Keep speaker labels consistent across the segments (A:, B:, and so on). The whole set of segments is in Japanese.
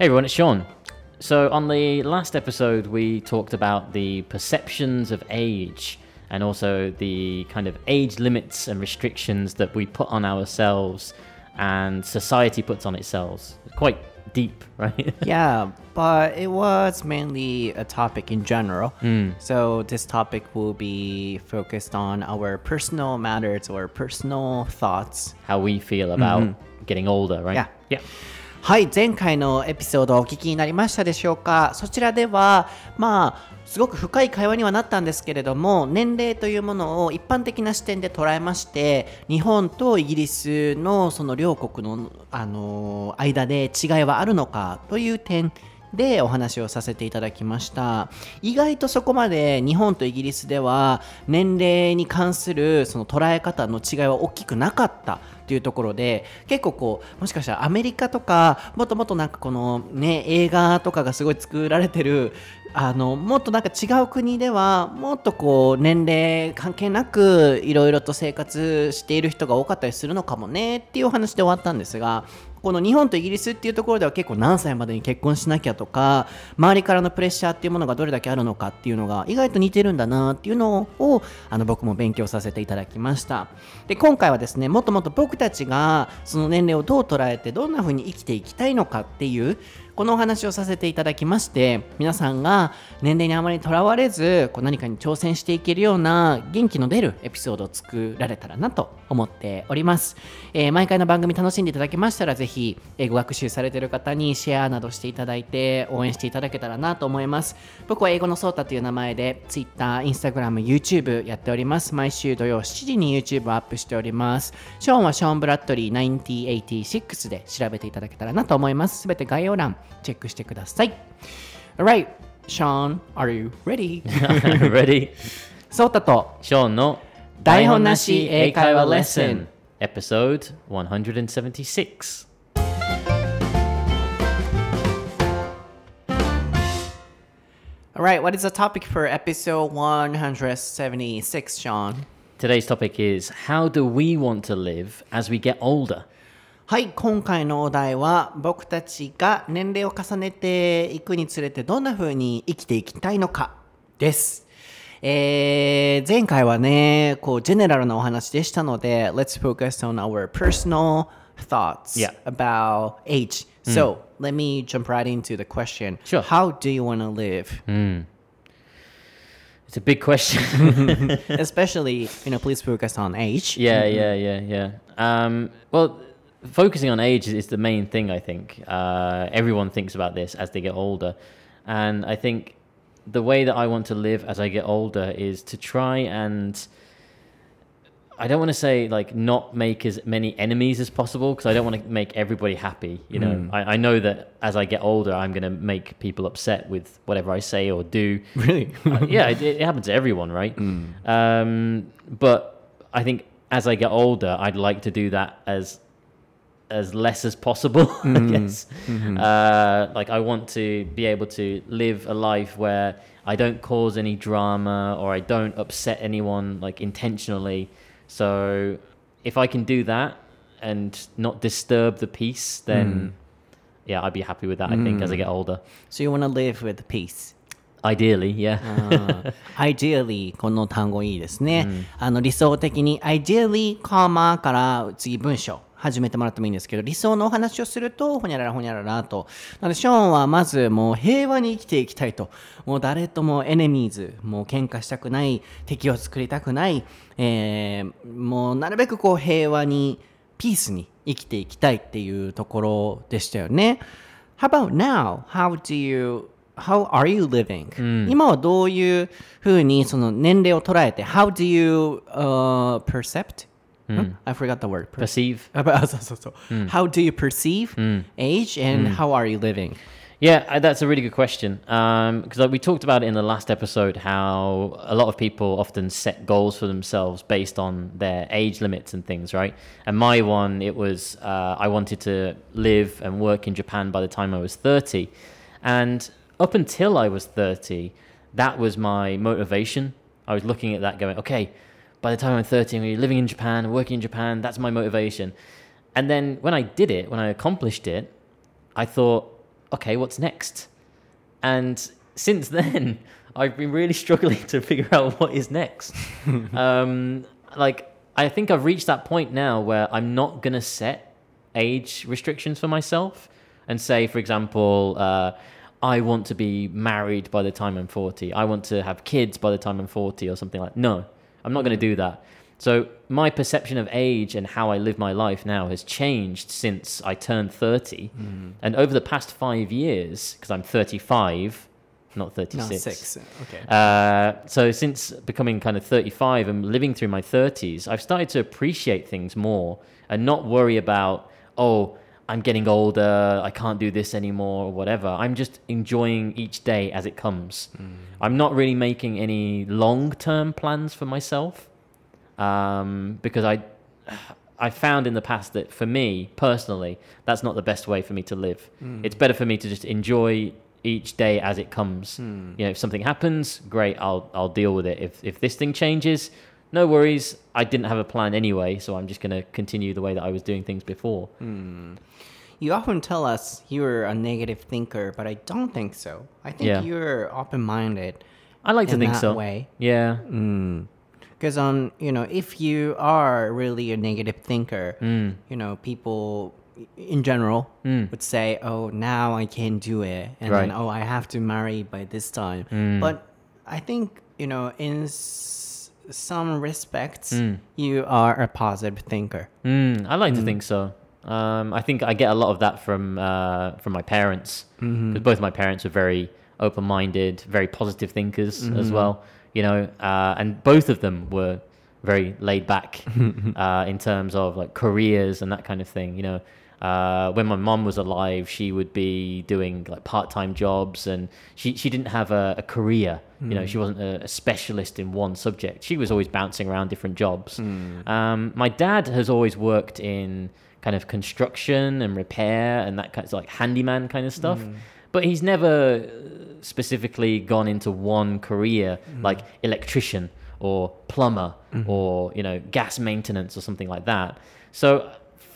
A: Hey everyone, it's Sean. So, on the last episode, we talked about the perceptions of age and also the kind of age limits and restrictions that we put on ourselves and society puts on itself. Quite deep, right?
B: yeah, but it was mainly a topic in general. Mm. So this topic will be focused on our personal matters or personal thoughts,
A: how we feel about mm-hmm. Getting older, right?
B: Yeah.
A: Yeah.
B: はい、前回のエピソードをお聞きになりましたでしょうか？そちらでは、まあ、すごく深い会話にはなったんですけれども、年齢というものを一般的な視点で捉えまして、日本とイギリスのその両国の、あの間で違いはあるのかという点でお話をさせていただきました意外とそこまで日本とイギリスでは年齢に関するその捉え方の違いは大きくなかったっていうところで結構こうもしかしたらアメリカとかもっともっとなんかこのね映画とかがすごい作られてるあのもっとなんか違う国ではもっとこう年齢関係なくいろいろと生活している人が多かったりするのかもねっていうお話で終わったんですがこの日本とイギリスっていうところでは結構何歳までに結婚しなきゃとか周りからのプレッシャーっていうものがどれだけあるのかっていうのが意外と似てるんだなっていうのをあの僕も勉強させていただきました。で今回はですねもっともっと僕たちがその年齢をどう捉えてどんな風に生きていきたいのかっていうこのお話をさせていただきまして皆さんが年齢にあまりとらわれずこう何かに挑戦していけるような元気の出るエピソードを作られたらなと思っております、えー毎回の番組楽しんでいただけましたらぜひ英語学習されている方にシェアなどしていただいて応援していただけたらなと思います僕は英語のソータという名前で Twitter、Instagram、YouTube やっております毎週土曜7時に YouTube をアップしておりますショーンはショーン・ブラッドリー9086で調べていただけたらなと思いますすべて概要欄チェックしてください Alright, Sean, are you ready?
A: Ready?
B: ソータと
A: Sean の
B: 台本なし英会話レッスン
A: Episode 176.
B: Alright, what is the topic for episode 176, Sean?
A: Today's topic is How do we want to live as we get older?
B: はい、今回のお題は僕たちが年齢を重ねていくにつれてどんな風に生きていきたいのかです。えー、前回はね、こう、ジェネラルなお話でしたので、Let's focus on our personal thoughts about age. So, let me jump right into the question.
A: Sure.
B: How do you want to live?
A: It's a big question.
B: Especially, you know, please focus on age.
A: yeah, yeah, yeah, yeah. Um, well, focusing on age is, is the main thing, I think. Uh, everyone thinks about this as they get older. And I think the way that I want to live as I get older is to try and. I don't want to say like not make as many enemies as possible because I don't want to make everybody happy. You know, I, I know that as I get older, I'm going to make people upset with whatever I say or do.
B: Really?
A: Uh, yeah, it, it happens to everyone, right? Um, but I think as I get older, I'd like to do that as as less as possible. I guess. Uh, like I want to be able to live a life where I don't cause any drama or I don't upset anyone like intentionally. So if I can do that and not disturb the peace, then mm. yeah, I'd be happy with that. I think mm. as I hmm. get older.
B: So you want to live with peace.
A: Ideally, yeah.
B: Ah, ideally この単語いいですね。うん、あの理想的に ideally, コマから次文章。始めてもらってもいいんですけど理想のお話をするとほにゃららほにゃららとなのでショーンはまずもう平和に生きていきたいともう誰ともエネミーズもう喧嘩したくない敵を作りたくない、えーもうなるべくこう平和にピースに生きていきたいっていうところでしたよね How about now? How do you How are you living?、今はどういうふうにその年齢を捉えて How do you、uh, percept?、Hmm. I forgot the word.
A: Perceive.
B: Hmm. How do you perceive hmm. age and how are you living?
A: Yeah, that's a really good question. Because um, we talked about in the last episode how a lot of people often set goals for themselves based on their age limits and things, right? And my one, it was uh, I wanted to live and work in Japan by the time I was 30. And up until I was 30, that was my motivation. I was looking at that going, okay, by the time I'm 30, I'm going to be living in Japan, working in Japan. That's my motivation. And then when I did it, when I accomplished it, I thought, okay, what's next? And since then, I've been really struggling to figure out what is next. um, like, I think I've reached that point now where I'm not going to set age restrictions for myself and say, for example, uh, I want to be married by the time I'm 40. I want to have kids by the time I'm 40 or something like No, I'm not going to do that. So my perception of age and how I live my life now has changed since I turned 30.
B: Mm.
A: And over the past five years, because I'm 35, not 36.
B: No, six. Okay.
A: Uh, so since becoming kind of 35 and living through my 30s, I've started to appreciate things more and not worry about, oh, I'm getting older, I can't do this anymore or whatever. I'm just enjoying each day as it comes. Mm. I'm not really making any long-term plans for myself um, because I I found in the past that for me personally, that's not the best way for me to live. Mm. It's better for me to just enjoy each day as it comes. Hmm. You know, if something happens, great, I'll I'll deal with it. If if this thing changes, no worries. I didn't have a plan anyway, so I'm just going to continue the way that I was doing things before.
B: You often tell us you're a negative thinker, but I don't think so. I think
A: Yeah.
B: you're open-minded.
A: I like to
B: in
A: think
B: that
A: so.
B: way.
A: Yeah.
B: Because um, you know, if you are really a negative thinker,
A: Mm.
B: you know, people in general would say, "Oh, now I can't do it," and
A: Right.
B: then, "Oh, I have to marry by this time." But I think you know, in s- some respects,
A: Mm.
B: you are a positive thinker.
A: Mm, I like to think so. Um, I think I get a lot of that from uh, from my parents because both my parents are very open-minded, very positive thinkers as well. You know, uh, and both of them were very laid back uh, in terms of like careers and that kind of thing. You know, uh, when my mom was alive, she would be doing like part-time jobs, and she she didn't have a, a career. You know, she hmm. wasn't a, a specialist in one subject. She was always bouncing around different jobs. Hmm. Um, my dad has always worked in kind of construction and repair and that kind of like handyman kind of stuff. Hmm. But he's never specifically gone into one career like electrician or plumber or you know gas maintenance or something like that. So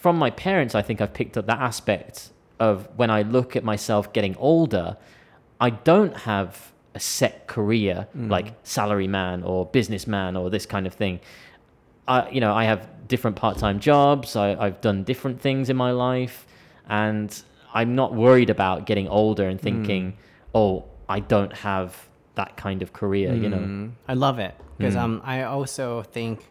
A: from my parents, I think I've picked up that aspect of when I look at myself getting older, I don't have a set career like salary man or businessman or this kind of thing. I, you know, I have different part-time jobs. I, I've done different things in my life, and I'm not worried about getting older and thinking, oh, I don't have that kind of career. You know,
B: Mm, I love it because um, I also think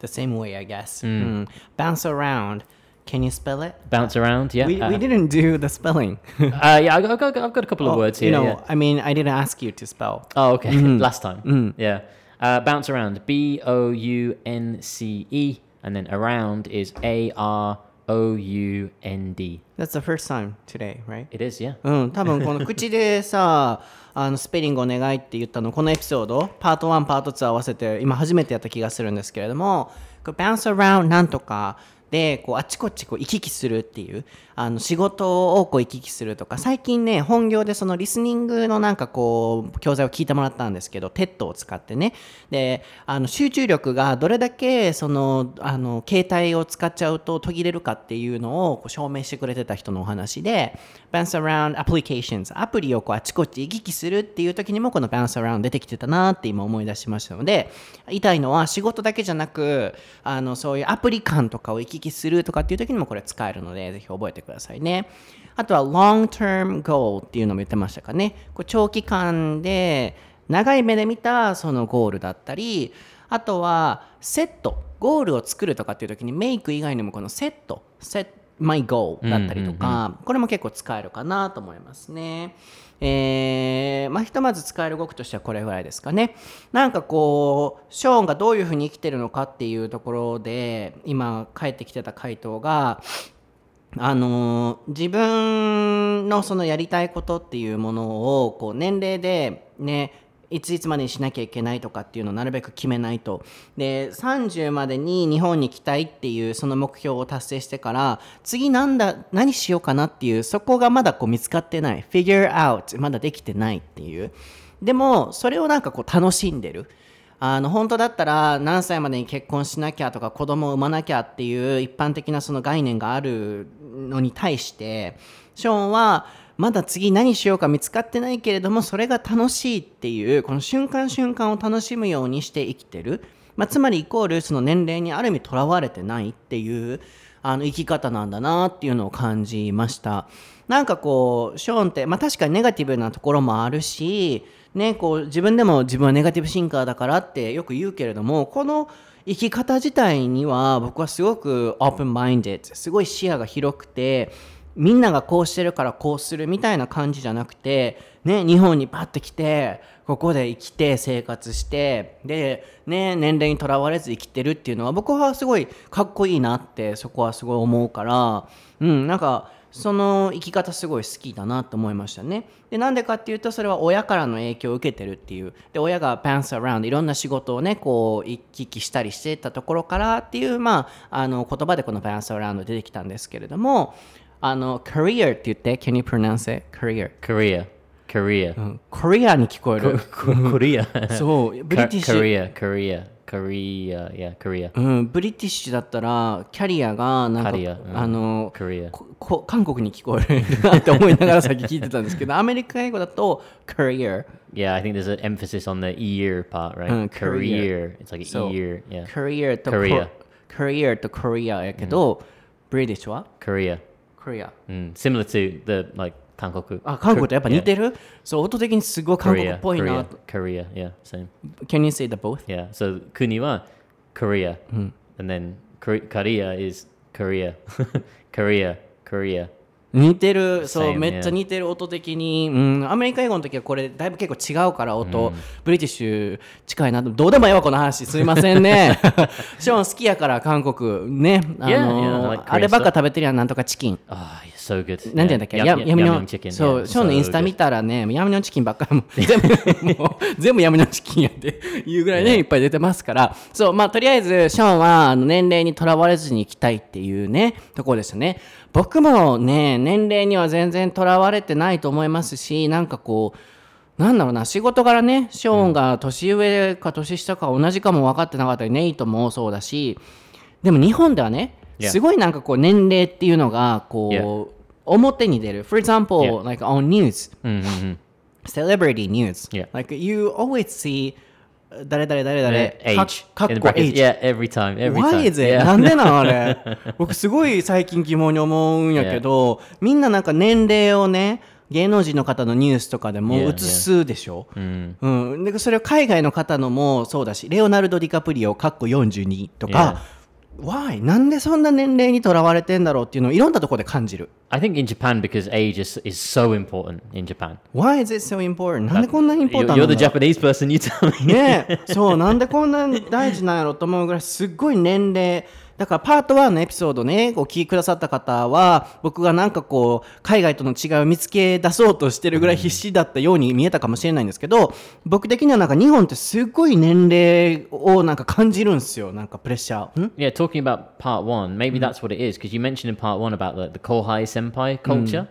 B: the same way. I guess Mm. bounce around. Can you spell it?
A: bounce around. Yeah,
B: we,
A: uh,
B: we didn't do the spelling.
A: uh, yeah. I've got, I've got, I've got a couple of
B: Oh,
A: words here.
B: You know,
A: yeah.
B: I mean, I didn't ask you to spell.
A: Oh, okay. Last time. Yeah. Uh, bounce around. B O U N C E. And then around is A R O U N D.
B: That's the first time today, right?
A: It is, yeah.
B: うん、多分この口でさ、あのスペリングお願いって言ったの、このエピソード、パート1、パート2合わせて、今初めてやった気がするんですけれども、こう bounce around なんとか で、こうあちこちこう行き来するっていう、あの仕事をこう行き来するとか、最近ね、本業でそのリスニングのなんかこう、教材を聞いてもらったんですけど、TED を使ってね、で、あの集中力がどれだけその、あの、携帯を使っちゃうと途切れるかっていうのをこう証明してくれてた人のお話で、bounce around applications、アプリをこうあちこち行き来するっていう時にもこの bounce around 出てきてたなって今思い出しましたので、言いのは仕事だけじゃなく、あの、そういうアプリ間とかを行き来するとかっていう時にもこれ使えるので、ぜひ覚えてください。ね。あとは long term goal っていうのも言ってましたかね。こう長期間で長い目で見たそのゴールだったり、あとはセット、ゴールを作るとかっていう時にメイク以外にもこのセット、セット my goal だったりとか、これも結構使えるかなと思いますね。えーまあ、ひとまず使える語句としてはこれぐらいですかね。なんかこう、ショーンがどういうふうに生きてるのかっていうところで、今返ってきてた回答が、あの自分のそのやりたいことっていうものをこう年齢でねいついつまでにしなきゃいけないとかっていうのをなるべく決めないと。で30までに日本に来たいっていうその目標を達成してから次なんだ何しようかなっていうそこがまだこう見つかってない。Figure out まだできてないっていう。でもそれをなんかこう楽しんでる。あの本当だったら何歳までに結婚しなきゃとか子供を産まなきゃっていう一般的なその概念があるのに対してショーンはまだ次何しようか見つかってないけれどもそれが楽しいっていうこの瞬間瞬間を楽しむようにして生きてる、まあ、つまりイコールその年齢にある意味とらわれてないっていうあの生き方なんだなっていうのを感じました。なんかこうショーンって、まあ、確かにネガティブなところもあるし、ね、こう自分でも自分はネガティブシンカーだからってよく言うけれどもこの生き方自体には僕はすごくオープンマインデッドすごい視野が広くてみんながこうしてるからこうするみたいな感じじゃなくて、ね、日本にパッて来てここで生きて生活してで、ね、年齢にとらわれず生きてるっていうのは僕はすごいかっこいいなってそこはすごい思うからうんなんかその生き方すごい好きだなと思いましたね。でなんでかっていうとそれは親からの影響を受けてるっていうで親がパンスアラウンドいろんな仕事をねこう行き来したりしてたところからっていうまああの言葉でこのパンスアラウンド出てきたんですけれどもあの career って言って can you pronounce it? career
A: Korea. Korea.
B: うん Korea に聞こえる
A: Korea.
B: そうブリティッシュ
A: Korea. Korea. Korea. Yeah, Korea.
B: うん、ブリティッシュだったらキャリアがなんか
A: うん
B: あの
A: Korea.
B: ここ韓国に聞こえるなって思いながらさっき聞いてたんですけどアメリカ英語だと career
A: Yeah, I think there's an emphasis on the ear part, right?
B: Uh, career.
A: It's like an
B: そう
A: ear. Yeah.
B: career と
A: Korea
B: career と Korea やけど、ブリティッシュは
A: Korea.
B: Korea
A: Mm. Similar to the like 韓国。
B: あ、韓国やっぱ似てる、そう、音的にすごい韓国っぽいな。
A: Korea,
B: Can you say the both?
A: Yeah, so 国は Korea.、うん、And then Korea is Korea. Korea, Korea.
B: 似てる、そう、めっちゃ似てる音的に、うん。アメリカ英語の時はこれ、だいぶ結構違うから音、音、mm.。ブリティッシュ近いな。どうでもいいわ、この話。すみませんね。ショ好きやから、韓国。ね。あ、ればっか食べてるやん、なんとかチキン。
A: Oh, や so good.
B: なんて言うんだっけ？や闇の
A: yum chicken.
B: そうショーンのインスタ見.たらね闇のチキンばっかりもう全部もう全部闇のチキンやっていうぐらいねいっぱい出てますからそうまあとりあえずショーンはあの年齢にとらわれずに行きたいっていうねところですよね僕もね年齢には全然とらわれてないと思いますしなんかこうなんだろうな仕事柄ねショーンが年上か年下か同じかも分かってなかったりネイトもそうだしでも日本ではね.すごいなんかこう年齢っていうのがこう、表に出る For example、
A: Yeah.
B: like on news
A: Mm-hmm.
B: celebrity news
A: Yeah.
B: like you always see 誰々誰々
A: Uh,
B: かっこ age
A: Yeah, every time. Every
B: Why is it?
A: Yeah.
B: なんでなんあれ僕すごい最近疑問に思うんやけど、みんななんか年齢をね芸能人の方のニュースとかでも
A: Yeah,
B: 映すでしょ、
A: Mm.
B: うん、でそれを海外の方のもそうだしレオナルド・ディカプリオかっこ42とか、Why? なんでそんな年齢にとらわれてんだろうっていうのをいろんなところで感じる
A: I think in Japan because age is is so important in Japan.
B: Why is it so important? なんでこんなにインポー
A: You're,
B: タント
A: you're
B: な
A: the
B: の
A: Japanese person. You tell me.
B: ねえそうなんでこんなに大事なんやろと思うぐらいすっごい年齢だからパート1のエピソードねお聞きくださった方は僕がなんかこう海外との違いを見つけ出そうとしてるぐらい必死だったように見えたかもしれないんですけど僕的にはなんか日本ってすっごい年齢をなんか感じるんですよなんかプレッシャーん
A: Yeah, talking about part one, maybe that's what it is because you mentioned in part one about the, the kohai senpai culture.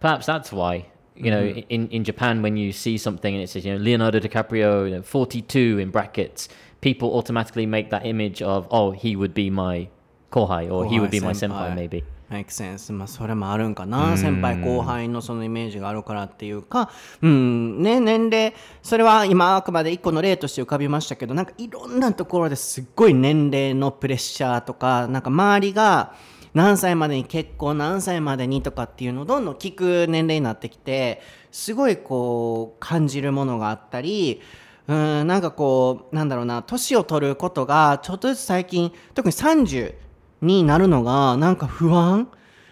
A: Perhaps that's why. You know, in, in Japan, when you see something and it says, you know, Leonardo DiCaprio, you know, 42 in brackets, people automatically make that image of, oh, he would be my kohai or he would be my senpai, maybe.
B: Make sense. まあそれもあるんかな。先輩後輩のそのイメージがあるからっていうか。うん。ね年齢それは今あくまで一個の例として浮かびましたけどなんかいろんなところですっごい年齢のプレッシャーとかなんか周りが何歳までに結婚何歳までにとかっていうのをどんどん聞く年齢になってきてすごいこう感じるものがあったりうんなんかこうなんだろうな年を取ることがちょっとずつ最近特に30になるのがなんか不安、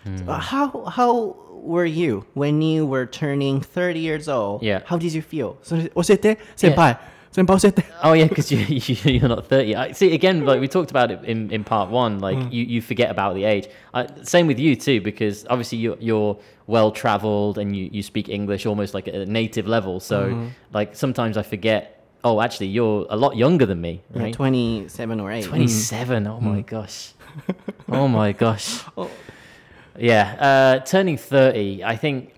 B: how, how were you when you were turning 30 years old?
A: Yeah.
B: How did you feel? それ教えて先輩、先輩教えて
A: Oh yeah, because you, you you're not thirty. I see again. Like we talked about it in, in part one. Like you, you forget about the age. I, same with you too, because obviously you're you're well traveled and you, you speak English almost like at a native level. So like sometimes I forget. Oh, actually, you're a lot younger than me, right?
B: 27 or 8
A: Twenty-seven. Mm. Oh, mm. oh my gosh. oh my gosh. Yeah, uh, turning thirty. I think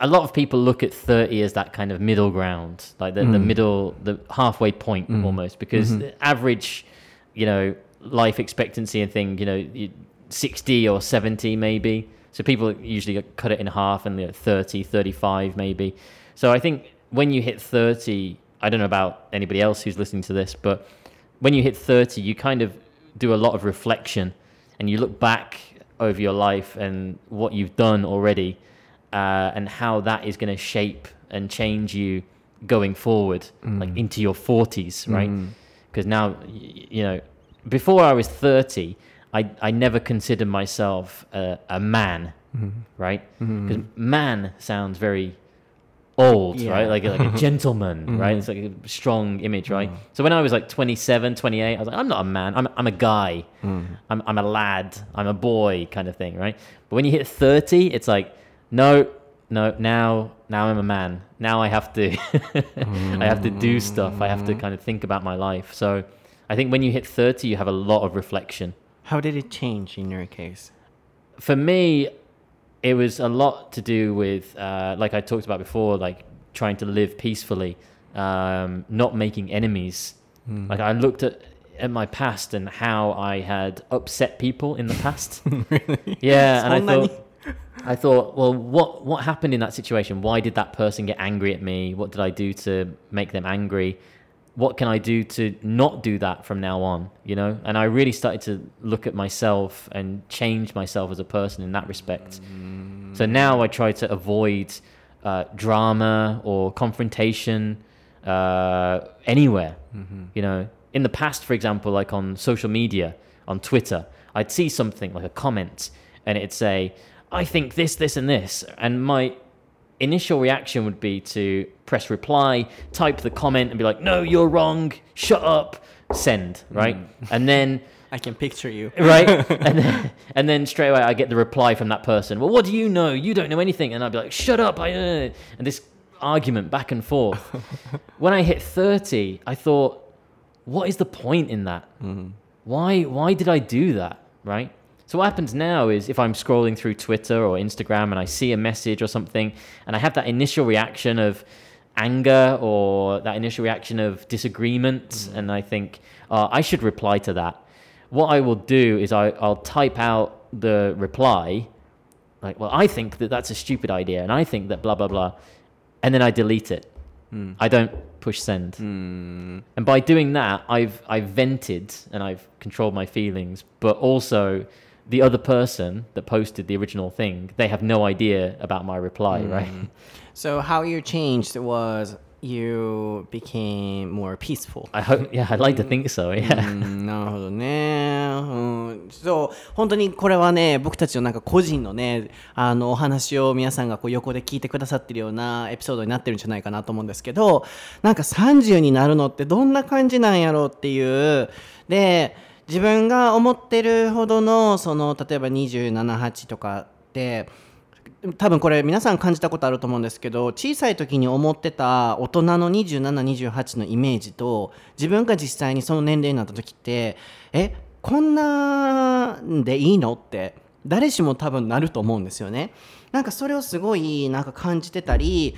A: a lot of people look at thirty as that kind of middle ground, like the, the mm. middle, the halfway point almost, because mm-hmm. the average, you know, life expectancy and thing, you know, sixty or seventy maybe. So people usually cut it in half and they're 30, 35 maybe. So I think when you hit 30, I don't know about anybody else who's listening to this, but when you hit 30, you kind of do a lot of reflection and you look back over your life and what you've done already uh, and how that is going to shape and change you going forward, mm. like into your 40s, right? Mm. Because now, you know, before I was 30, I, I never considered myself a, a man, mm-hmm. right? Mm-hmm. Because man sounds very old,
B: Yeah.
A: right? Like, a- like a gentleman, right? Mm-hmm. It's like a strong image, right? Mm. So when I was like 27, 28, I was like, I'm not a man. I'm, I'm a guy. Mm. I'm, I'm a lad. I'm a boy kind of thing, right? But when you hit 30, it's like, no, no, now, now I'm a man. Now I have to, I have to do stuff. I have to mm. kind of think about my life. So I think when you hit 30, you have a lot of reflection.
B: How did it change in your case?
A: For me, it was a lot to do with, uh, like I talked about before, like trying to live peacefully, um, not making enemies. Mm. Like I looked at at my past and how I had upset people in the past. really? Yeah, so and I
B: many.
A: thought. I thought, well, what what happened in that situation? Why did that person get angry at me? What did I do to make them angry? What can I do to not do that from now on? You know, and I really started to look at myself and change myself as a person in that respect. So now I try to avoid uh, drama or confrontation uh, anywhere. You know, in the past, for example, like on social media, on Twitter, I'd see something like a comment, and it'd say, "I think this, this, and this," and my initial reaction would be to press reply, type the comment, and be like, "No, you're wrong. Shut up." Send right, and then
B: I can picture you.
A: right? and then, and then straight away I get the reply from that person. Well, what do you know? You don't know anything. And I'd be like, shut up! I uh, and this argument back and forth. when I hit thirty, I thought, what is the point in that? Why why did I do that? Right? So what happens now is if I'm scrolling through Twitter or Instagram and I see a message or something, and I have that initial reaction of anger or that initial reaction of disagreement, and I think uh, I should reply to that. What I will do is I, I'll type out the reply, like, well, I think that that's a stupid idea, and I think that blah blah blah, and then I delete it. I don't push send. And by doing that, I've I've vented and I've controlled my feelings, but also the other person that posted the original thing, they have no idea about my reply, right?
B: So how you changed was you became more peaceful.
A: I hope yeah, I'd like to think so,
B: う
A: yeah.
B: んなるほどね、うん、そう本当にこれはね僕たちのなんか個人のねあのお話を皆さんがこう横で聞いてくださってるようなエピソードになってるんじゃないかなと思うんですけどなんか30になるのってどんな感じなんやろうっていうで自分が思ってるほどのその例えば278とかって多分これ皆さん感じたことあると思うんですけど小さい時に思ってた大人の2728のイメージと自分が実際にその年齢になった時ってえこんなんでいいのって誰しも多分なると思うんですよね。なんかそれをすごいなんか感じてたり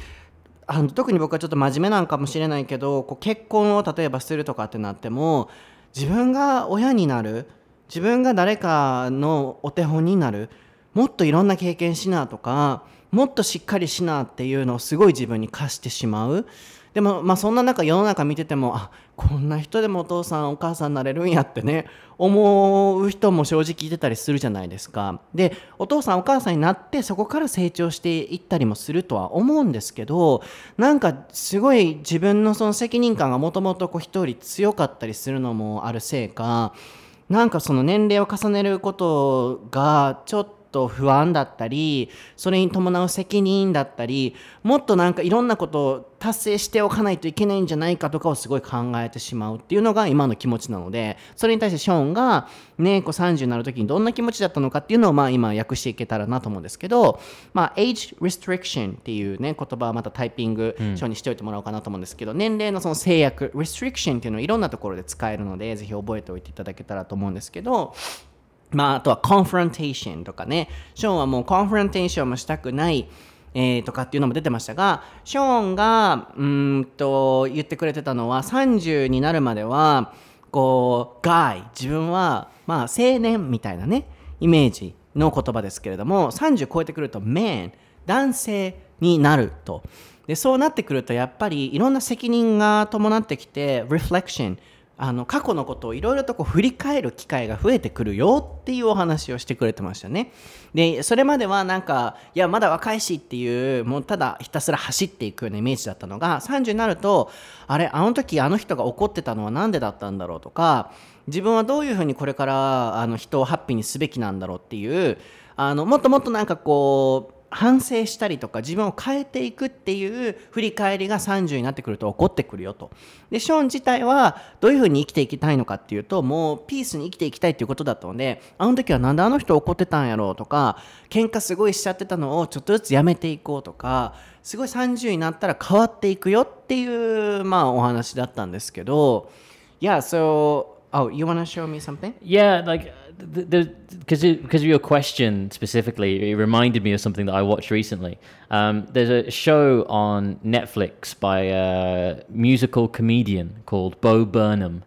B: あの特に僕はちょっと真面目なんかもしれないけどこう結婚を例えばするとかってなっても自分が親になる自分が誰かのお手本になるもっといろんな経験しなとかもっとしっかりしなっていうのをすごい自分に課してしまう。でもまあそんな中世の中見ててもあこんな人でもお父さんお母さんになれるんやってね思う人も正直いてたりするじゃないですか。でお父さんお母さんになってそこから成長していったりもするとは思うんですけどなんかすごい自分のその責任感がもともと人より強かったりするのもあるせいかなんかその年齢を重ねることがちょっとと不安だったりそれに伴う責任だったりもっとなんかいろんなことを達成しておかないといけないんじゃないかとかをすごい考えてしまうっていうのが今の気持ちなのでそれに対してショーンがねこう30になる時にどんな気持ちだったのかっていうのをまあ今訳していけたらなと思うんですけどまあ age restriction っていうね言葉はまたタイピング書にしておいてもらおうかなと思うんですけど、年齢のその制約 restriction っていうのをいろんなところで使えるのでぜひ覚えておいていただけたらと思うんですけどまあ、あとは confrontation とかね。ショーンはもう confrontation もしたくない、えーとかっていうのも出てましたが、ショーンがうんと言ってくれてたのは30になるまでは、こう、guy、自分はまあ青年みたいなね、イメージの言葉ですけれども30超えてくると man 男性になるとでそうなってくるとやっぱりいろんな責任が伴ってきて reflection あの過去のことをいろいろとこう振り返る機会が増えてくるよっていうお話をしてくれてましたね。でそれまではなんかいやまだ若いしっていうもうただひたすら走っていくようなイメージだったのが30になるとあれあの時あの人が怒ってたのは何でだったんだろうとか自分はどういうふうにこれからあの人をハッピーにすべきなんだろうっていうあのもっともっとなんかこう反省したりとか自分を変えていくっていう振り返りが30になってくると起こってくるよと。でショーン自体はどういうふうに生きていきたいのかっていうともうピースに生きていきたいっていうことだったのであの時はなんであの人怒ってたんやろうとか喧嘩すごいしちゃってたのをちょっとずつやめていこうとかすごい30になったら変わっていくよっていうまあお話だったんですけど Yeah, so oh, you want to show me something?
A: Yeah, like because because of your question specifically, it reminded me of something that I watched recently. Um, there's a show on Netflix by a musical comedian called Bo Burnham.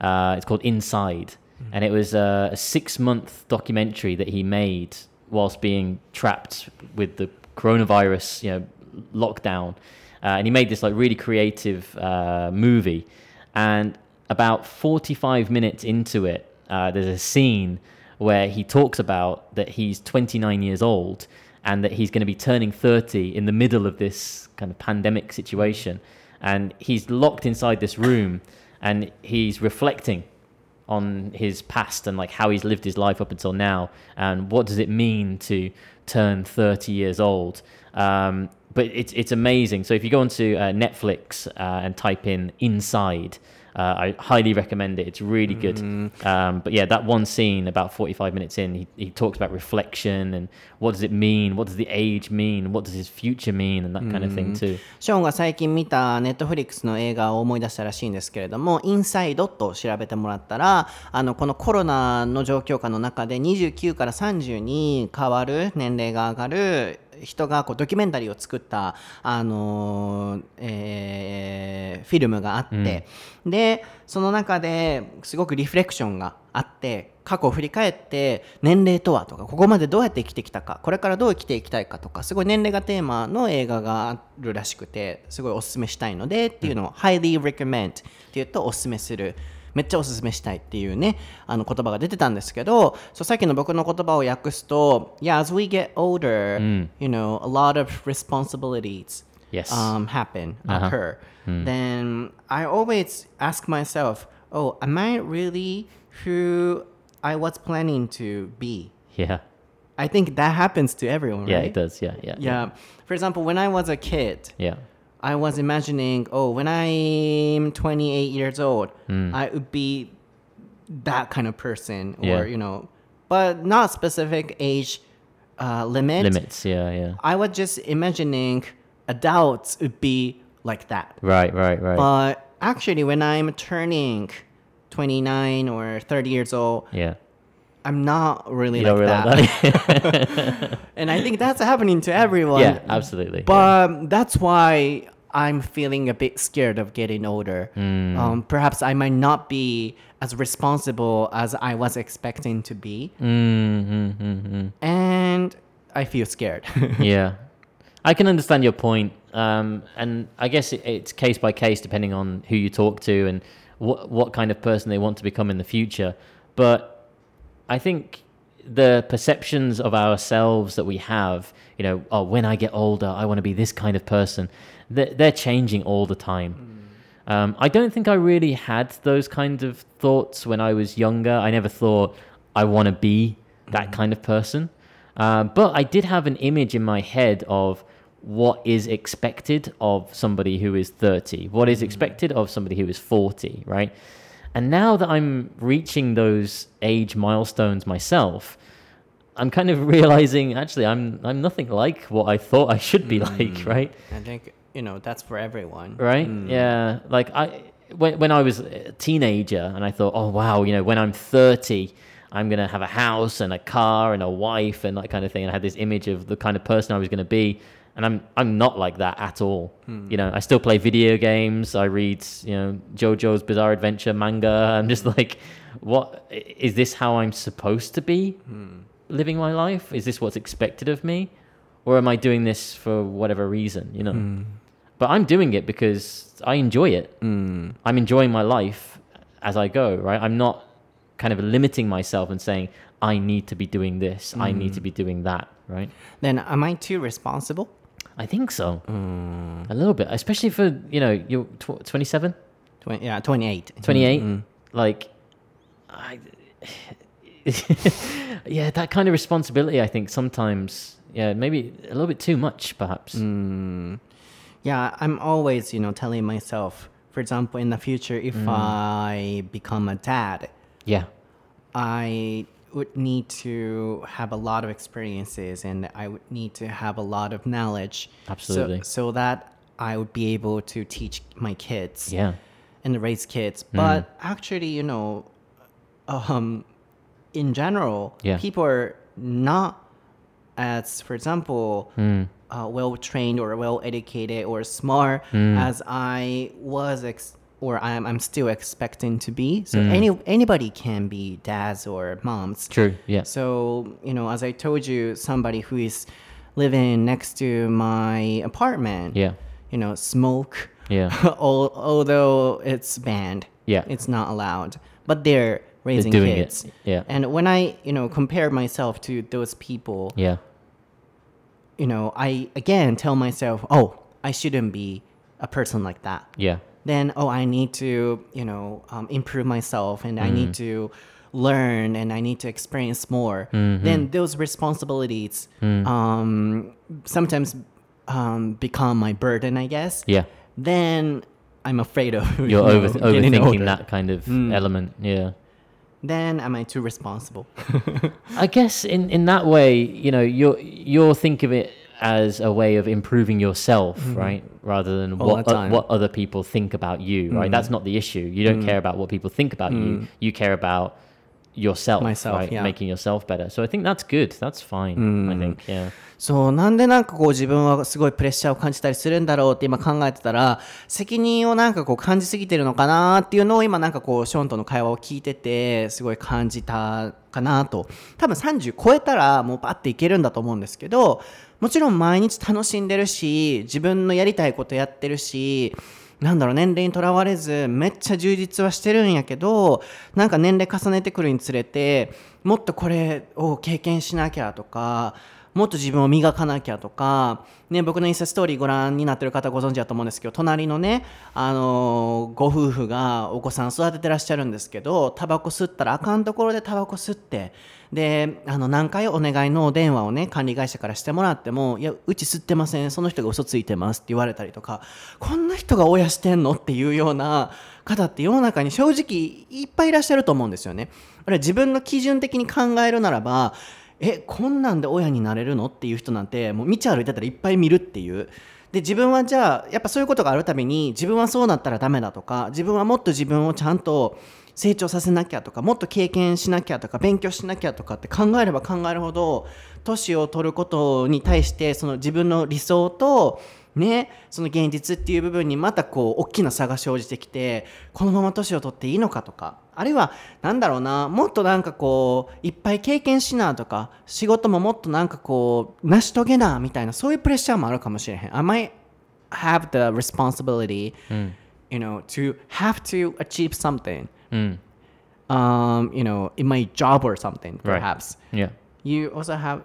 A: Uh, it's called Inside, mm-hmm. and it was a, a six month documentary that he made whilst being trapped with the coronavirus, you know, lockdown. Uh, and he made this like really creative uh, movie, and about 45 minutes into it, uh, there's a scene where he talks about that he's 29 years old and that he's going to be turning 30 in the middle of this kind of pandemic situation. And he's locked inside this room and he's reflecting on his past and like how he's lived his life up until now and what does it mean to turn 30 years old. Um, but it's, it's amazing. So if you go onto uh, Netflix uh, and type in inside, I highly recommend it. It's really good. Mm. Um, but yeah, that one scene about 45 minutes in, he, he talks about reflection and what does it mean? What does the age mean? What does his future mean? And that kind of thing too.
B: ショーンが最近見たネットフリックスの映画を思い出したらしいんですけれども、インサイドと調べてもらったら、あのこのコロナの状況下の中で29から30に変わる年齢が上がる人がこうドキュメンタリーを作った、あのー、えー、フィルムがあって、うん、でその中ですごくリフレクションがあって過去を振り返って年齢とはとかここまでどうやって生きてきたかこれからどう生きていきたいかとかすごい年齢がテーマの映画があるらしくてすごいおすすめしたいのでっていうのを、うん、highly recommend っていうとおすすめするめっちゃおすすめしたいっていうねあの言葉が出てたんですけどそうさっきの僕の言葉を訳すと Yeah as we get older、mm. you know a lot of responsibilities
A: yes.
B: um, happen uh-huh. occur mm. then I always ask myself oh am I really who I was planning to be
A: yeah
B: I think that happens to everyone
A: yeah
B: right?
A: it does yeah, yeah
B: yeah for example when I was a kid
A: yeah
B: I was imagining, oh, when I'm 28 years old, mm. I would be that kind of person, or yeah. you know, but not specific age uh, limit.
A: Limits, yeah, yeah.
B: I was just imagining adults would be like that.
A: Right, right, right.
B: But actually, when I'm turning 29 or 30 years old,
A: yeah.
B: I'm not really you like really that. that. and I think that's happening to everyone.
A: Yeah, absolutely.
B: But yeah. that's why I'm feeling a bit scared of getting older. Mm. Um, perhaps I might not be as responsible as I was expecting to be.
A: Mm, mm,
B: and I feel scared.
A: yeah. I can understand your point. Um, and I guess it, it's case by case depending on who you talk to and what, what kind of person they want to become in the future. But I think the perceptions of ourselves that we have, you know, oh, when I get older, I want to be this kind of person they're, they're changing all the time. Mm. Um, I don't think I really had those kinds of thoughts when I was younger. I never thought I want to be that mm. kind of person. Uh, but I did have an image in my head of what is expected of somebody who is 30, what is mm. expected of somebody who is 40, right? And now that I'm reaching those age milestones myself, I'm kind of realizing actually I'm I'm nothing like what I thought I should be mm. like, right?
B: I think you know that's for everyone
A: right mm. yeah like i when, when i was a teenager and i thought oh wow you know when i'm 30 i'm going to have a house and a car and a wife and that kind of thing and i had this image of the kind of person i was going to be and i'm i'm not like that at all mm. you know i still play video games i read you know jojo's bizarre adventure manga i'm just like what is this how i'm supposed to be mm. living my life? Is this what's expected of me? Or am I doing this for whatever reason, you know? But I'm doing it because I enjoy it. Mm. I'm enjoying my life as I go, right? I'm not kind of limiting myself and saying, I need to be doing this, I need to mm. be doing that, right?
B: Then am I too responsible?
A: I think so. Mm. A little bit, especially for, you know, you're tw- 27,
B: 20, yeah, 28.
A: 28. Mm-hmm. Like, I, yeah, that kind of responsibility, I think sometimes, yeah, maybe a little bit too much, perhaps.
B: Yeah, I'm always, you know, telling myself, for example, in the future, if mm. I become a dad,
A: Yeah.
B: I would need to have a lot of experiences and I would need to have a lot of knowledge.
A: Absolutely.
B: So, that I would be able to teach my kids
A: Yeah.
B: and raise kids. Mm. But actually, you know, um, in general,
A: Yeah.
B: people are not as, for example, mm. Uh, well trained or well educated or smart as I was ex- or I'm, I'm still expecting to be. So any anybody can be dads or moms.
A: True. Yeah.
B: So, you know, as I told you, somebody who is living next to my apartment,
A: Yeah.
B: you know, smoke,
A: Yeah.
B: al- although it's banned,
A: Yeah.
B: it's not allowed, but they're raising
A: doing it,
B: kids.
A: yeah.
B: And when I, you know, compare myself to those people,
A: Yeah.
B: You know, I again tell myself, oh, I shouldn't be a person like that.
A: Yeah.
B: Then, oh, I need to, you know, um, improve myself and I
A: Mm.
B: need to learn and I need to experience more.
A: Mm-hmm.
B: Then those responsibilities
A: Mm.
B: um, sometimes um, become my burden, I guess.
A: Yeah.
B: Then I'm afraid of you
A: You're
B: know,
A: over overthinking
B: older.
A: that kind of element. Yeah.
B: Then am I too responsible?
A: I guess in, in that way, you know, you're you're think of it as a way of improving yourself, mm-hmm. right? Rather than
B: All
A: what
B: time.
A: what other people think about you, right? Mm-hmm. That's not the issue. You don't mm-hmm. care about what people think about you. You care about yourself,
B: Myself,
A: right?
B: yeah.
A: Making yourself better. So I think that's good. That's fine. I think, yeah.
B: そうなんでなんかこう自分はすごいプレッシャーを感じたりするんだろうって今考えてたら責任をなんかこう感じすぎてるのかなっていうのを今なんかこうショーンとの会話を聞いててすごい感じたかなと多分30超えたらもうバッていけるんだと思うんですけどもちろん毎日楽しんでるし自分のやりたいことやってるしなんだろう年齢にとらわれずめっちゃ充実はしてるんやけどなんか年齢重ねてくるにつれてもっとこれを経験しなきゃとかもっと自分を磨かなきゃとか、ね、僕のインスタストーリーご覧になってる方ご存知だと思うんですけど隣のね、あのーご夫婦がお子さん育ててらっしゃるんですけどタバコ吸ったらあかんところでタバコ吸ってであの何回お願いのお電話をね管理会社からしてもらっても「いやうち吸ってませんその人が嘘ついてます」って言われたりとかこんな人が親してんのっていうような方って世の中に正直いっぱいいらっしゃると思うんですよね。あれ自分の基準的に考えるならばえこんなんで親になれるの？っていう人なんてもう道歩いてたらいっぱい見るっていう。で自分はじゃあやっぱそういうことがあるたびに自分はそうなったらダメだとか自分はもっと自分をちゃんと成長させなきゃとかもっと経験しなきゃとか勉強しなきゃとかって考えれば考えるほど年を取ることに対してその自分の理想とね、その現実っていう部分にまたこう大きな差が生じてきてこのまま年を取っていいのかとかあるいはなんだろうなもっとなんかこういっぱい経験しなとか仕事ももっとなんかこう成し遂げなみたいなそういうプレッシャーもあるかもしれへん。I might have the responsibility、you know, to have to achieve something、
A: Mm.
B: um, you know, in my job or something
A: Right.
B: perhaps.
A: Yeah.
B: You also have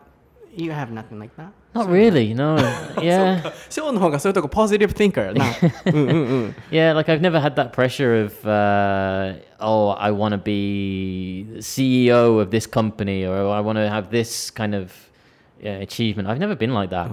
B: you have nothing like that?
A: Not really, no. Yeah.
B: ショーの方がそういうとこ positive thinker な。うんうんうん。
A: Yeah, like I've never had that pressure of, uh, oh, I want to be CEO of this company or I want to have this kind of yeah, achievement. I've never been like that.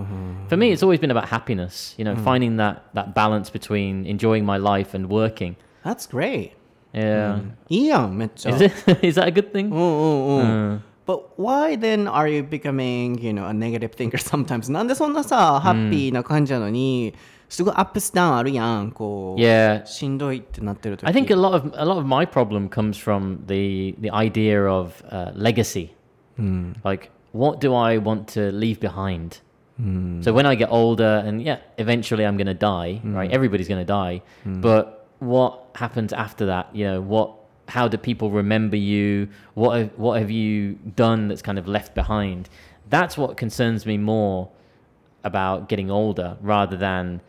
A: For me, it's always been about happiness, you know, finding that, that balance between enjoying my life and working.
B: That's great.
A: Yeah.
B: いいやん、めっちゃ。
A: Is it? Is that a good thing?
B: うんうんうん。 But why then are you becoming, you know, a negative thinker sometimes? なんでそんなさ、ハッピーな感じなのに、すごいアップスダウンあるやん、こう。
A: Yeah.
B: しんどいってなってる時
A: I think a lot of a lot of my problem comes from the the idea of uh, legacy. Like, what do I want to leave behind? So when I get older, and yeah, eventually I'm going to die. Right, everybody's going to die. But what happens after that? You know, what how do people remember you? What have, what have you done that's kind of left behind? That's what concerns me more about getting older rather than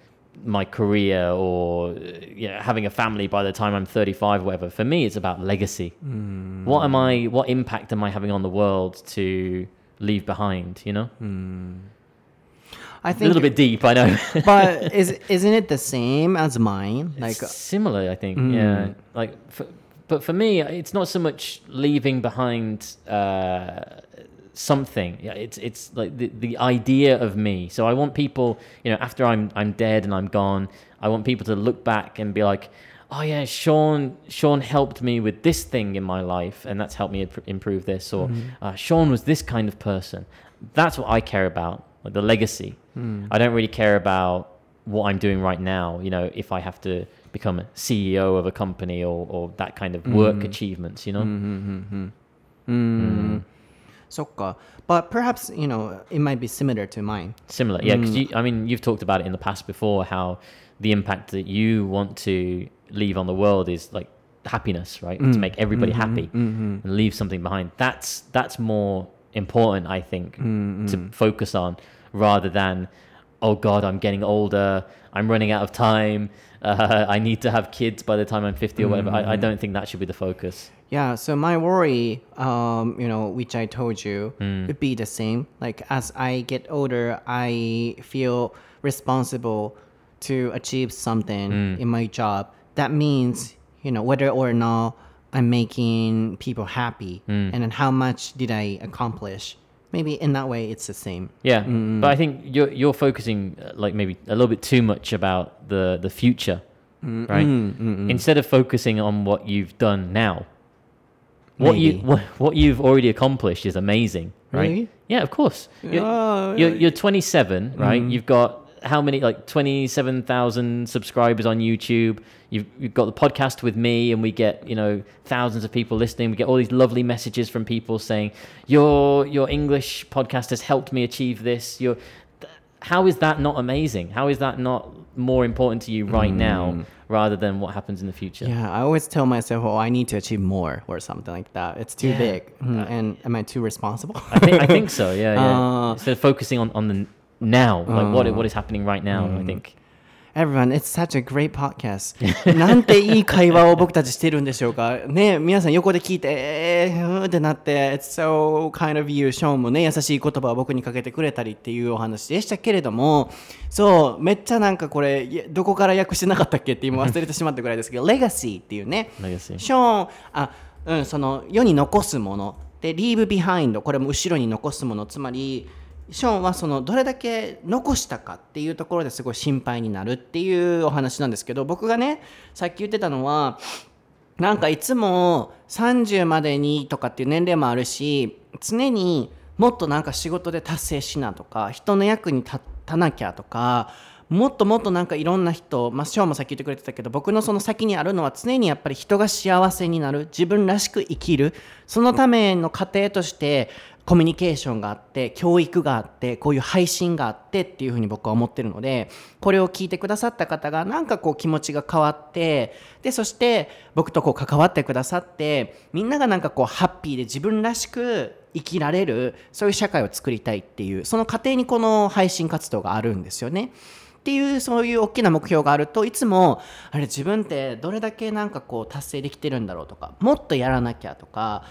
A: my career or uh, you know having a family by the time I'm 35 or whatever for me it's about legacy
B: Hmm.
A: what am I what impact am I having on the world to leave behind you know hmm.
B: I
A: a
B: think a
A: little bit deep I know
B: but is isn't it the same as mine? Like
A: It's similar, I think. Hmm. Yeah, like, for, but for me, it's not so much leaving behind uh, something. Yeah, it's it's like the the idea of me. So I want people, you know, after I'm I'm dead and I'm gone, I want people to look back and be like, oh yeah, Sean Sean helped me with this thing in my life, and that's helped me improve this. Or uh, Sean was this kind of person. That's what I care about, like the legacy. I don't really care about what I'm doing right now, you know, if I have to become a CEO of a company or, or that kind of work mm. achievements, you know? Mm-hmm, mm-hmm, mm-hmm. mm. mm.
B: so But perhaps, you know, it might be similar to mine.
A: Similar, yeah, because I mean, you've talked about it in the past before how the impact that you want to leave on the world is like happiness, right? To make everybody happy and leave something behind. That's that's more important, I think, to focus on rather than, oh God, I'm getting older, I'm running out of time, uh, I need to have kids by the time I'm 50 or whatever. I, I don't think that should be the focus.
B: Yeah, so my worry, um, you know, which I told you, would be the same. Like as I get older, I feel responsible to achieve something in my job. That means, you know, whether or not I'm making people happy, and then how much did I accomplish? Maybe in that way, it's the same.
A: Yeah, mm-hmm. but I think you're you're focusing uh, like maybe a little bit too much about the the future, mm-hmm. right? Mm-hmm. Instead of focusing on what you've done now. What you what, what you've already accomplished is amazing, right?
B: Really?
A: Yeah, of course. You're,
B: Oh,
A: you're, you're 27, right? You've got how many like 27,000 subscribers on YouTube. You've, you've got the podcast with me and we get, you know, thousands of people listening. We get all these lovely messages from people saying, "Your your English podcast has helped me achieve this." Your how is that not amazing? How is that not more important to you right now rather than what happens in the future?
B: Yeah, I always tell myself, oh, I need to achieve more or something like that. It's too
A: Yeah.
B: big. Mm, and am I too responsible?
A: I think I think so. Yeah, yeah.
B: Uh,
A: Instead of focusing on on the n- now, like what what is happening right now. I think.
B: Everyone, it's such a great podcast. なんていい会話を僕たちしてるんでしょうか？ね、皆さん横で聞いて、えー、ってなって、It's so kind of you, ショーンもね、優しい言葉を僕にかけてくれたりっていうお話でしたけれども、そう、めっちゃなんかこれ、どこから訳してなかったっけって今忘れてしまったぐらいですけど、レガシーっていうね、
A: Legacy
B: ショーン、あ、うん、その世に残すもの。で、leave behind、これも後ろに残すもの、つまり、ショーンはそのどれだけ残したかっていうところですごい心配になるっていうお話なんですけど僕がねさっき言ってたのはなんかいつも30までにとかっていう年齢もあるし常にもっとなんか仕事で達成しなとか人の役に立たなきゃとかもっともっとなんかいろんな人、まあ、ショーンもさっき言ってくれてたけど僕のその先にあるのは常にやっぱり人が幸せになる自分らしく生きるそのための過程としてコミュニケーションがあって教育があってこういう配信があってっていうふうに僕は思ってるのでこれを聞いてくださった方がなんかこう気持ちが変わってでそして僕とこう関わってくださってみんながなんかこうハッピーで自分らしく生きられるそういう社会を作りたいっていうその過程にこの配信活動があるんですよね。っていうそういう大きな目標があるといつもあれ自分ってどれだけなんかこう達成できてるんだろうとかもっとやらなきゃとか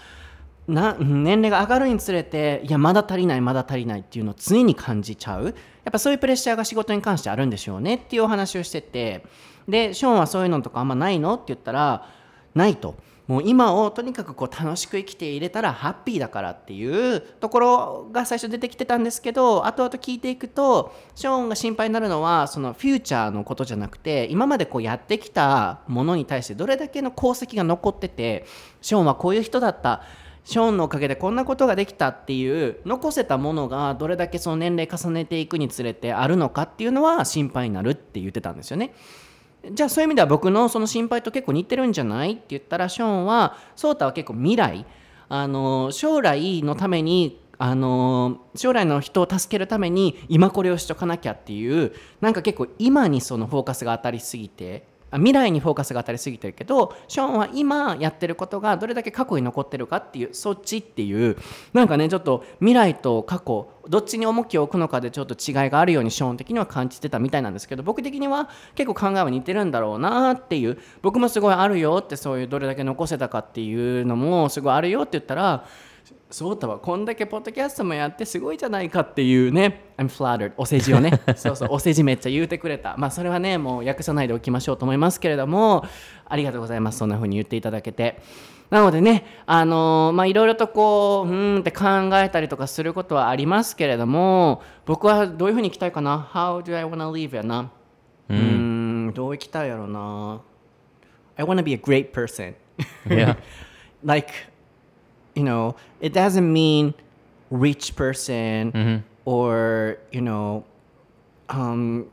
B: な年齢が上がるにつれていやまだ足りないまだ足りないっていうのを常に感じちゃう。やっぱそういうプレッシャーが仕事に関してあるんでしょうねっていうお話をしてて。でショーンはそういうのとかあんまないのって言ったらないと。もう今をとにかくこう楽しく生きていれたらハッピーだからっていうところが最初出てきてたんですけど後々聞いていくとショーンが心配になるのはそのフューチャーのことじゃなくて今までこうやってきたものに対してどれだけの功績が残っててショーンはこういう人だったショーンのおかげでこんなことができたっていう残せたものがどれだけその年齢重ねていくにつれてあるのかっていうのは心配になるって言ってたんですよね。じゃあそういう意味では僕のその心配と結構似てるんじゃない？って言ったらショーンはソータは結構未来あの将来のためにあの将来の人を助けるために今これをしとかなきゃっていうなんか結構今にそのフォーカスが当たりすぎて未来にフォーカスが当たりすぎてるけどショーンは今やってることがどれだけ過去に残ってるかっていうそっちっていうなんかねちょっと未来と過去どっちに重きを置くのかでちょっと違いがあるようにショーン的には感じてたみたいなんですけど僕的には結構考えは似てるんだろうなっていう僕もすごいあるよってそういうどれだけ残せたかっていうのもすごいあるよって言ったらそうだわ。こんだけポッドキャストもやってすごいじゃないかっていうね。I'm flattered お世辞をね。そうそう。お世辞めっちゃ言うてくれた。まあそれはねもう訳さないでおきましょうと思いますけれども。ありがとうございます。そんな風に言っていただけて。なのでねあのーまあいろいろとこううーんって考えたりとかすることはありますけれども僕はどういう風に生きたいかな？How do I wanna live やな？うーんどう生きたいやろな？I wanna be a great person.
A: Yeah.
B: like you know it doesn't mean rich person mm-hmm. or you know um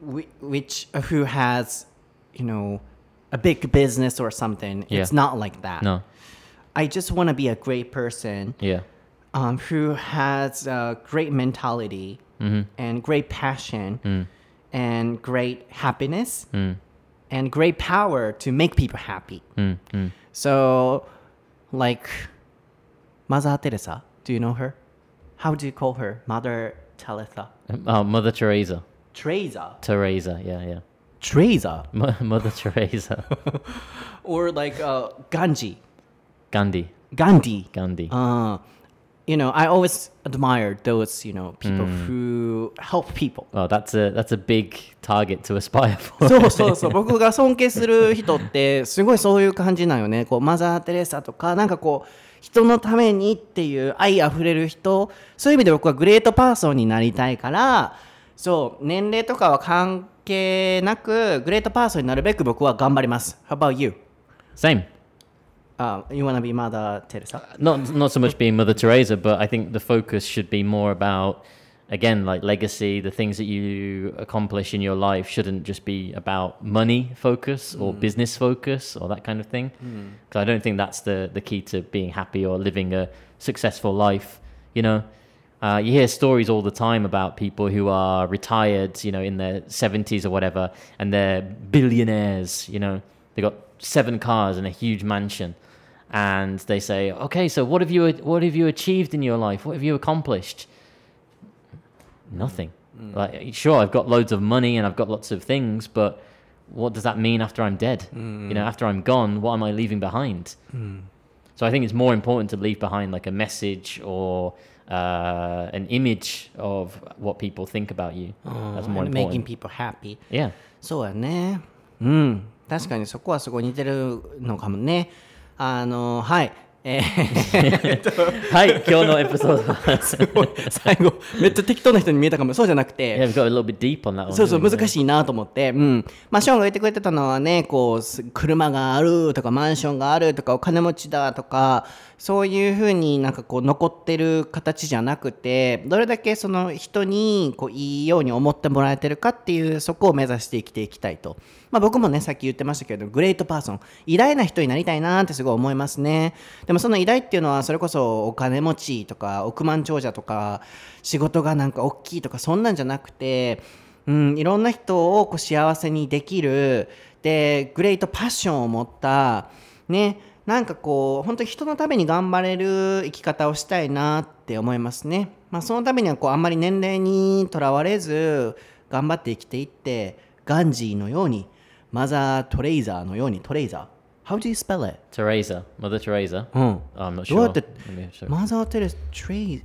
B: which uh, who has you know a big business or something. It's not like that.
A: No.
B: i just want to be a great person
A: Yeah.
B: um, who has a great mentality mm-hmm. and great passion mm. and great happiness mm. and great power to make people happy. Mm, so, like Mother Teresa, do you know her? How do you call her? Mother Teresa.
A: Oh, Mother Teresa.
B: Teresa.
A: Teresa. Yeah, yeah.
B: Teresa.
A: Mo- Mother Teresa.
B: Or like uh, Gandhi.
A: Gandhi.
B: Gandhi.
A: Gandhi.
B: Uh, you know, I always admire those, you know, people who help people.
A: Oh, that's a that's a big target to aspire for.
B: そうそうそう僕が尊敬する人ってすごいそういう感じなんよねこうマザー・テレサとかなんかこう人のためにっていう愛あふれる人そういう意味で僕はグレートパーソンになりたいからそう年齢とかは関係なくグレートパーソンになるべく僕は頑張ります How about you?
A: Same.
B: Uh, you wanna be Mother Teresa?
A: Not not so much being Mother Teresa, but I think the focus should be more about again like legacy. The things that you accomplish in your life shouldn't just be about money focus or business focus or that kind of thing. Because I don't think that's the the key to being happy or living a successful life. You know. Uh, you hear stories all the time about people who are retired, you know, in their 70s or whatever, and they're billionaires, you know, they got seven cars and a huge mansion. And they say, okay, so what have you, what have you achieved in your life? What have you accomplished? Nothing. Like, sure, I've got loads of money and I've got lots of things, but what does that mean after I'm dead? You know, after I'm gone, what am I leaving behind? So I think it's more important to leave behind like a message or uh, an image of what people think about you. That's more
B: And making
A: important.
B: people happy
A: Yeah.
B: そうやね。うん。確かにそこはすごい似てるのかもね。あの、はい。 えー、
A: はい、今日のエピソードは
B: 最後、めっちゃ適当な人に見えたかも。そうじゃなくて.そうそう?難しいなと思って。うん。まあ、ショーンが言ってくれてたのはね、こう、す車があるとか、マンションがあるとか、お金持ちだとか、そういうふうになんかこう、残ってる形じゃなくて、どれだけその人にこういいように思ってもらえてるかっていう、そこを目指して生きていきたいと。まあ、僕もね、さっき言ってましたけど、グレートパーソン、偉大な人になりたいなってすごい思いますね。でもその偉大っていうのは、それこそお金持ちとか、億万長者とか、仕事がなんか大きいとか、そんなんじゃなくて、うん、いろんな人をこう幸せにできるでグレートパッションを持ったねなんかこう本当に人のために頑張れる生き方をしたいなって思いますね、まあ、そのためにはこうあんまり年齢にとらわれず頑張って生きていってガンジーのように Mother Teresa のように Teresa How do you spell it?
A: Teresa. Mother Teresa.
B: Oh. Oh,
A: I'm not
B: どうや
A: sure
B: って Mother Teresa
A: Teresa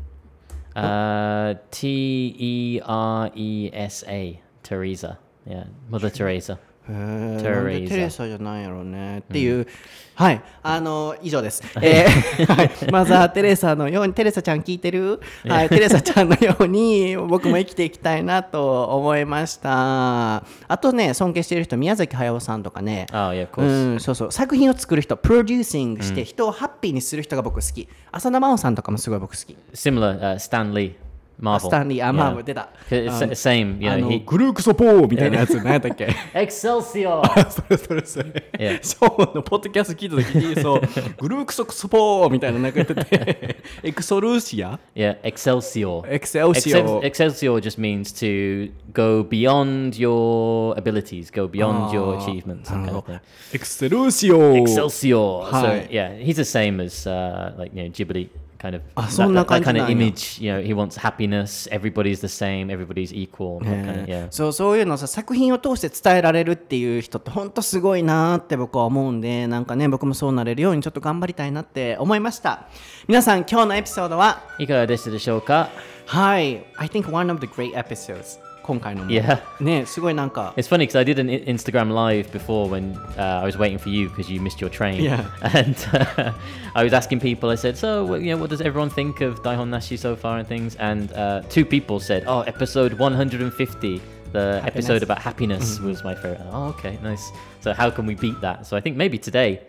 A: T E R E S A. Teresa. Yeah Mother Teresa.
B: へー。
A: テレサ
B: なんでテレサじゃないやろうねっていう、はい。あの以上です、え。ー。はい、マザー・テレサのようにテレサちゃん聞いてる、はい、テレサちゃんのように僕も生きていきたいなと思いました。あとね尊敬している人宮崎駿さんとかね。
A: Oh, yeah,
B: う.ん、そうそう。作品を作る人プロデューシングして人をハッピーにする人が僕好き。浅田真央さんとかもすごい僕好き。
A: Similar, uh, Stan Lee. Marvel.
B: スタンリー、あ、
A: Yeah.
B: マーブ出た。
A: It's
B: あ
A: the same, you
B: あ
A: know.
B: の
A: He,
B: グルークソポーみたいなやつ、何やったっけ
A: Excelsior!
B: それそれそれ。
A: Yeah.
B: ショーンのポッドキャスト聞いた時に、そう、グルークソクソポーみたいななんか言ってて、エクソルーシア
A: yeah, Excelsior.
B: エクセルシオ
A: Excel- Excelsior just means to go beyond your abilities, go beyond your achievements, that kind of thing.
B: エクセルシオ
A: Excelsior.
B: Hi.
A: So yeah, he's the same as uh, like you know Ghibli Kind of
B: Ah,
A: that,
B: そんな
A: that, that kind of
B: や。
A: image. You know, he wants happiness. Everybody's the same. Everybody's equal. kind of- yeah.
B: そうそういうのさ作品を通して伝えられるっていう人って本当すごいなって僕は思うんでなんかね僕もそうなれるようにちょっと頑張りたいなって思いました皆さん今日のエピソードはい
A: かがでしたでしょうか
B: はい I think one of the great episodes 今回のも
A: Yeah.
B: ねすごいなんか
A: It's funny because I did an I- Instagram live before when uh, I was waiting for you because you missed your train.
B: Yeah.
A: And uh, I was asking people, I said, so, what- you know, what does everyone think of Daihon Nashi so far and things? And uh, two people said, oh, episode 150, the episode about happiness was my favorite. Oh, okay, nice. So how can we beat that? So I think maybe today,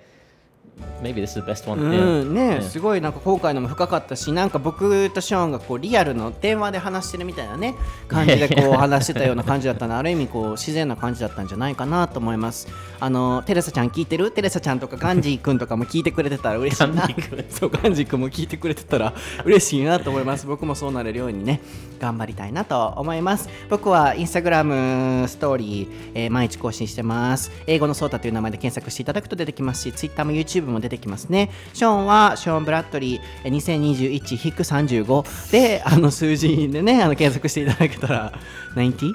A: maybe this is the best one.
B: う.んね
A: Yeah.
B: すごいなんか今回のも深かったしなんか僕とショーンがこうリアルの電話で話してるみたいなね感じでこう話してたような感じだったのである意味こう自然な感じだったんじゃないかなと思いますあのテレサちゃん聞いてる？テレサちゃんとかガンジー君とかも聞いてくれてたら嬉しいなそうガンジー君も聞いてくれてたら嬉しいなと思います僕もそうなれるようにね頑張りたいなと思います僕はインスタグラムストーリー、えー毎日更新してます英語のソータという名前で検索していただくと出てきますし Twitter も YouTube も出てきますねショーンはショーン・ブラッドリー2021-35であの数字でねあの検索していただけたら 90?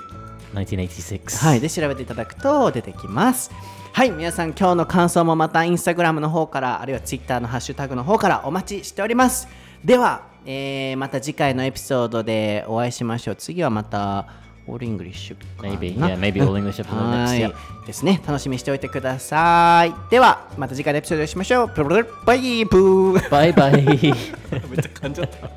A: 1986.
B: はい、で調べていただくと出てきます。はい、皆さん今日の感想もまたインスタグラムの方からあるいはツイッターのハッシュタグの方からお待ちしております。では、えーまた次回のエピソードでお会いしましょう。次はまた all Eng lish
A: Maybe, yeah, maybe all English episode
B: は
A: next.
B: い
A: Yeah.
B: ですね。楽しみにしておいてください。では、また次回のエピソードでお会いしましょう。プルルルバイブー
A: Bye bye.
B: めっちゃ噛んじゃった。